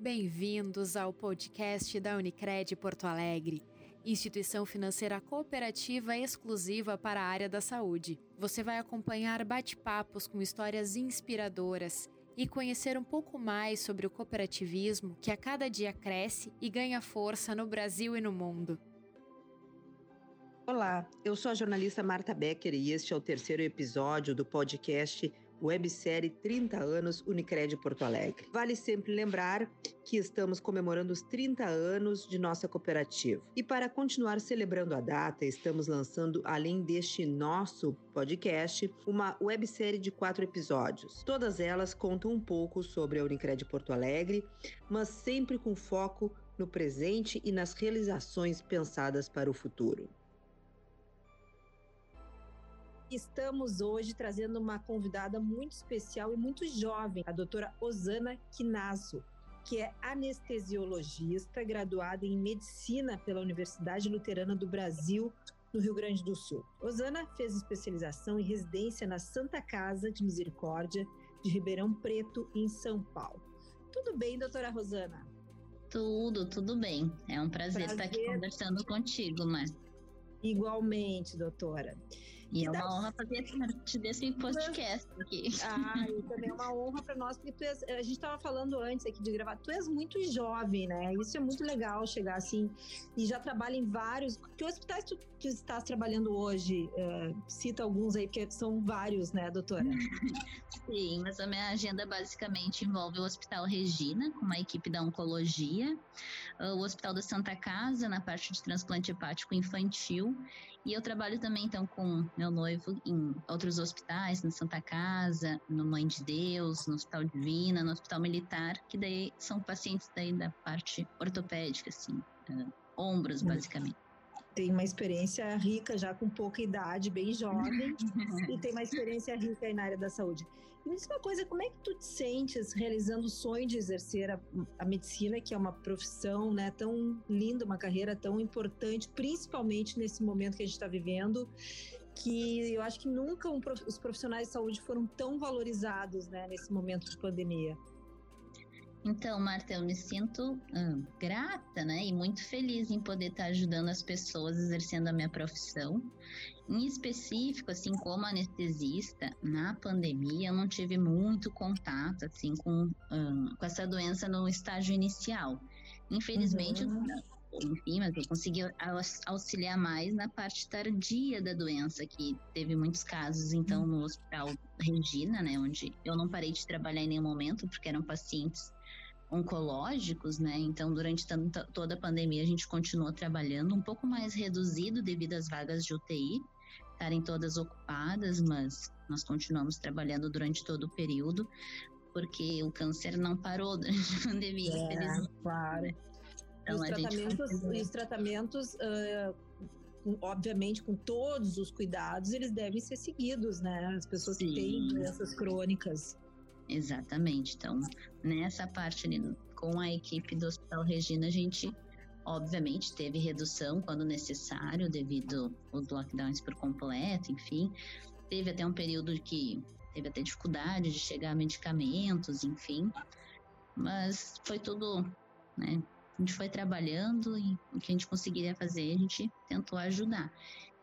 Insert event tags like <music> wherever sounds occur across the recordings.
Bem-vindos ao podcast da Unicred Porto Alegre, instituição financeira cooperativa exclusiva para a área da saúde. Você vai acompanhar bate-papos com histórias inspiradoras e conhecer um pouco mais sobre o cooperativismo que a cada dia cresce e ganha força no Brasil e no mundo. Olá, eu sou a jornalista Marta Becker e este é o terceiro episódio do podcast websérie 30 anos Unicred Porto Alegre. Vale sempre lembrar que estamos comemorando os 30 anos de nossa cooperativa. E para continuar celebrando a data, estamos lançando, além deste nosso podcast, uma websérie de quatro episódios. Todas elas contam um pouco sobre a Unicred Porto Alegre, mas sempre com foco no presente e nas realizações pensadas para o futuro. Estamos hoje trazendo uma convidada muito especial e muito jovem, a doutora Osana Quinazo, que é anestesiologista, graduada em medicina pela Universidade Luterana do Brasil, no Rio Grande do Sul. Osana fez especialização e residência na Santa Casa de Misericórdia de Ribeirão Preto, em São Paulo. Tudo bem, doutora Rosana? Tudo, tudo bem. É um prazer, prazer. estar aqui conversando contigo, mas Igualmente, doutora. E, é uma honra fazer parte desse podcast aqui. <laughs> Ah, e também é uma honra para nós, porque és, a gente estava falando antes aqui de gravar, tu és muito jovem, né? Isso é muito legal chegar assim e já trabalha em vários. Que hospitais tu, tu estás trabalhando hoje? Uh, cita alguns aí, porque são vários, né, doutora? Sim, mas a minha agenda basicamente envolve o Hospital Regina, com uma equipe da oncologia, o Hospital da Santa Casa, na parte de transplante hepático infantil, e eu trabalho também então com meu noivo em outros hospitais, na Santa Casa, no Mãe de Deus, no Hospital Divina, no Hospital Militar, que daí são pacientes daí da parte ortopédica, assim, uh, ombros, basicamente tem uma experiência rica já com pouca idade, bem jovem, e tem uma experiência rica aí na área da saúde. E me diz uma coisa, como é que tu te sentes realizando o sonho de exercer a, a medicina, que é uma profissão né, tão linda, uma carreira tão importante, principalmente nesse momento que a gente está vivendo, que eu acho que nunca um, os profissionais de saúde foram tão valorizados né, nesse momento de pandemia. Então, Marta, eu me sinto hum, grata, né, e muito feliz em poder estar ajudando as pessoas exercendo a minha profissão. Em específico, assim, como anestesista, na pandemia eu não tive muito contato, assim, com, hum, com essa doença no estágio inicial. Infelizmente, uhum. enfim, mas eu consegui auxiliar mais na parte tardia da doença, que teve muitos casos, então, no Hospital Regina, né, onde eu não parei de trabalhar em nenhum momento, porque eram pacientes oncológicos, né? Então, durante tanta, toda a pandemia, a gente continuou trabalhando um pouco mais reduzido devido às vagas de UTI estarem todas ocupadas, mas nós continuamos trabalhando durante todo o período, porque o câncer não parou durante a pandemia. É, claro. Então, os, tratamentos, os tratamentos, uh, obviamente, com todos os cuidados, eles devem ser seguidos, né? As pessoas Sim. que têm doenças crônicas. Exatamente. Então, nessa parte ali, com a equipe do Hospital Regina, a gente obviamente teve redução quando necessário, devido aos lockdowns por completo, enfim. Teve até um período que teve até dificuldade de chegar a medicamentos, enfim. Mas foi tudo, né? A gente foi trabalhando e o que a gente conseguiria fazer, a gente tentou ajudar.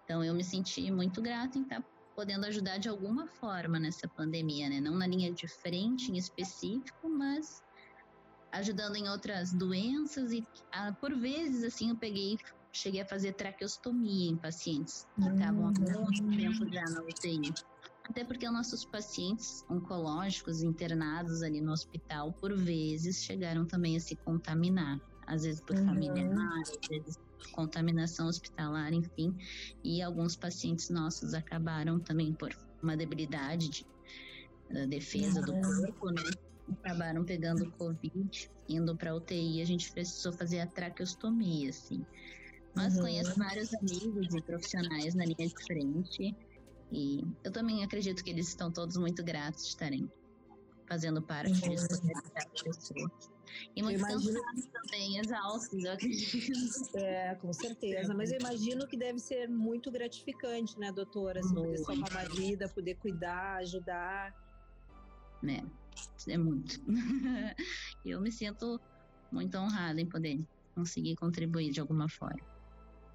Então eu me senti muito grata em estar podendo ajudar de alguma forma nessa pandemia, né? Não na linha de frente em específico, mas ajudando em outras doenças e ah, por vezes assim eu peguei cheguei a fazer traqueostomia em pacientes que estavam há muito hum. tempo já na UTI. Até porque os nossos pacientes oncológicos internados ali no hospital, por vezes, chegaram também a se contaminar. Às vezes por uhum. familiares, às vezes contaminação hospitalar, enfim. E alguns pacientes nossos acabaram também por uma debilidade de, da defesa do corpo, né? Acabaram pegando Covid, indo para UTI, a gente precisou fazer a traqueostomia, assim. Mas uhum. conheço vários amigos e profissionais na linha de frente. E eu também acredito que eles estão todos muito gratos de estarem fazendo parte uhum. disso, pessoas. E muitos imagino... cansados também, exaustos, eu acredito. <laughs> É, com certeza. Mas eu imagino que deve ser muito gratificante, né, doutora? Assim, poder salvar uma vida, poder cuidar, ajudar. É, é muito. <laughs> eu me sinto muito honrada em poder conseguir contribuir de alguma forma.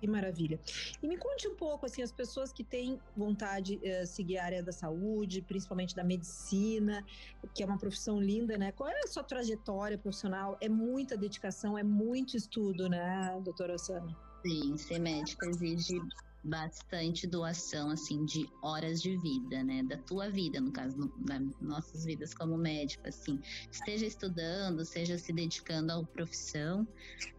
Que maravilha. E me conte um pouco, assim, as pessoas que têm vontade de uh, seguir a área da saúde, principalmente da medicina, que é uma profissão linda, né? Qual é a sua trajetória profissional? É muita dedicação, é muito estudo, né, doutora Osana? Sim, ser médica exige bastante doação, assim, de horas de vida, né? Da tua vida, no caso, das nossas vidas como médico, assim. Esteja estudando, seja se dedicando à profissão.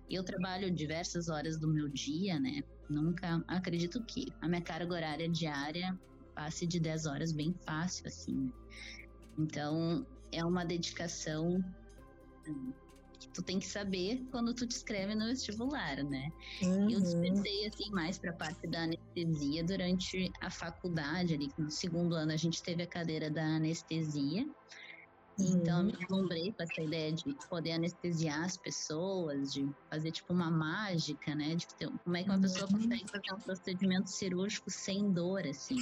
Eu trabalho diversas horas do meu dia, né? Nunca acredito que a minha carga horária diária passe de 10 horas bem fácil, assim. Então, é uma dedicação tu tem que saber quando tu te escreve no vestibular, né? Uhum. Eu despertei assim mais para a parte da anestesia durante a faculdade ali, no segundo ano a gente teve a cadeira da anestesia. Então eu me deslumbrei com essa ideia de poder anestesiar as pessoas, de fazer tipo uma mágica, né? De ter, como é que uma pessoa uhum. consegue fazer um procedimento cirúrgico sem dor, assim.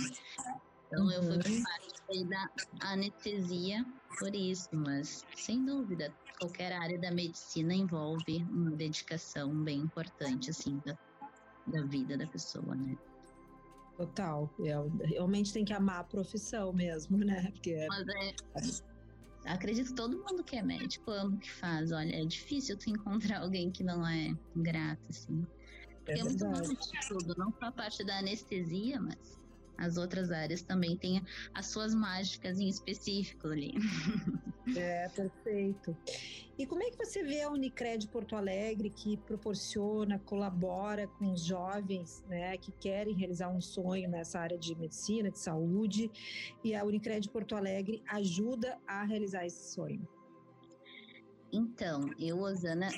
Então uhum. eu fui para parte da anestesia por isso, mas sem dúvida, qualquer área da medicina envolve uma dedicação bem importante, assim, da, da vida da pessoa, né? Total. É, realmente tem que amar a profissão mesmo, né? Porque é... Mas é, acredito que todo mundo que é médico ama o que faz. Olha, é difícil tu encontrar <laughs> alguém que não é grato, assim. Porque é, é muito bom de tudo, não só a parte da anestesia, mas as outras áreas também têm as suas mágicas em específico ali. <laughs> É, perfeito. E como é que você vê a Unicred Porto Alegre que proporciona, colabora com os jovens, né, que querem realizar um sonho nessa área de medicina, de saúde, e a Unicred Porto Alegre ajuda a realizar esse sonho? Então, eu, Osana,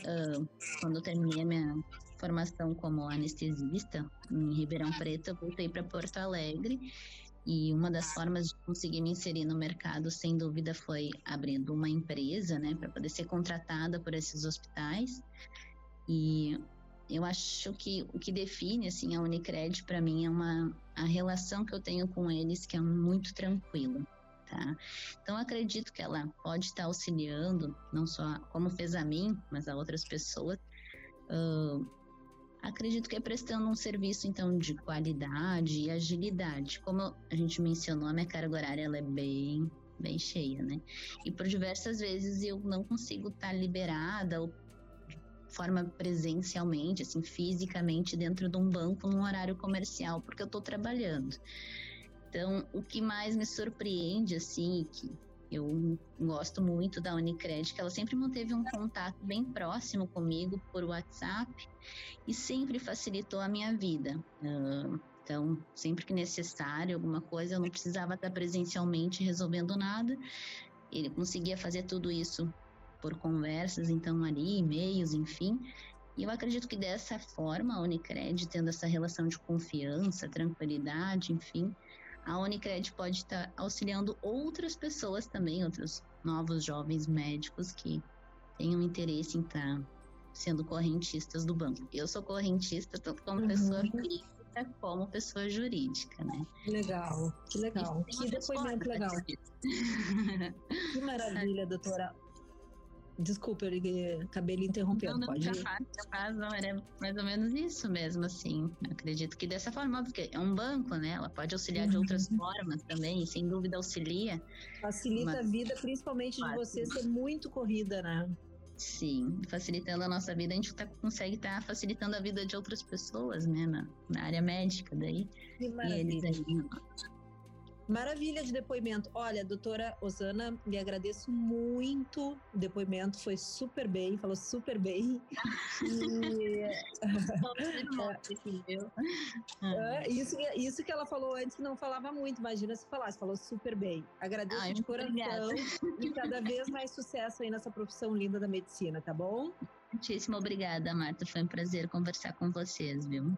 quando eu terminei a minha formação como anestesista em Ribeirão Preto, eu voltei para Porto Alegre e uma das formas de conseguir me inserir no mercado, sem dúvida, foi abrindo uma empresa, né, para poder ser contratada por esses hospitais. E eu acho que o que define assim a Unicred para mim é uma a relação que eu tenho com eles que é muito tranquila. Tá? Então acredito que ela pode estar auxiliando, não só como fez a mim, mas a outras pessoas, uh, Acredito que é prestando um serviço, então, de qualidade e agilidade. Como a gente mencionou, a minha carga horária ela é bem, bem cheia, né? E por diversas vezes eu não consigo estar tá liberada ou de forma presencialmente, assim, fisicamente, dentro de um banco num horário comercial, porque eu estou trabalhando. Então, o que mais me surpreende, assim, que eu gosto muito da Unicred, que ela sempre manteve um contato bem próximo comigo por WhatsApp e sempre facilitou a minha vida. Então, sempre que necessário, alguma coisa, eu não precisava estar presencialmente resolvendo nada. Ele conseguia fazer tudo isso por conversas, então ali, e-mails, enfim. E eu acredito que dessa forma a Unicred, tendo essa relação de confiança, tranquilidade, enfim, a Unicred pode estar auxiliando outras pessoas também, outros novos jovens médicos que tenham interesse em estar sendo correntistas do banco. Eu sou correntista tanto como uhum. pessoa física como pessoa jurídica, né? Que legal, que legal. Que depoimento legal. <laughs> que maravilha, doutora. Desculpa, eu acabei lhe interrompendo. Não, não, pode capaz, capaz, não, era mais ou menos isso mesmo, assim. Acredito que dessa forma, porque é um banco, né? Ela pode auxiliar de outras uhum. formas também, e sem dúvida auxilia. Facilita mas... a vida, principalmente de você ser muito corrida, né? Sim, facilitando a nossa vida, a gente tá, consegue estar tá facilitando a vida de outras pessoas, né? Na, na área médica, daí. Que maravilha. E eles aí, Maravilha de depoimento. Olha, doutora Osana, lhe agradeço muito. O depoimento foi super bem, falou super bem. E... <laughs> é, isso, isso que ela falou antes que não falava muito, imagina se falasse, falou super bem. Agradeço Ai, de coração obrigada. e cada vez mais sucesso aí nessa profissão linda da medicina, tá bom? Muitíssimo obrigada, Marta. Foi um prazer conversar com vocês, viu?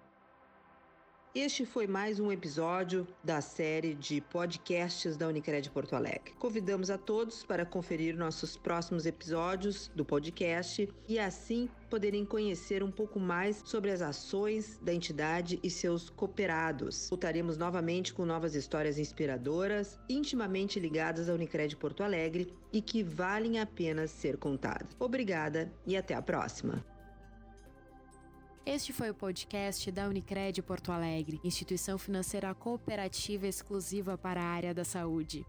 Este foi mais um episódio da série de podcasts da Unicred Porto Alegre. Convidamos a todos para conferir nossos próximos episódios do podcast e assim poderem conhecer um pouco mais sobre as ações da entidade e seus cooperados. Voltaremos novamente com novas histórias inspiradoras, intimamente ligadas à Unicred Porto Alegre e que valem a pena ser contadas. Obrigada e até a próxima. Este foi o podcast da Unicred Porto Alegre, instituição financeira cooperativa exclusiva para a área da saúde.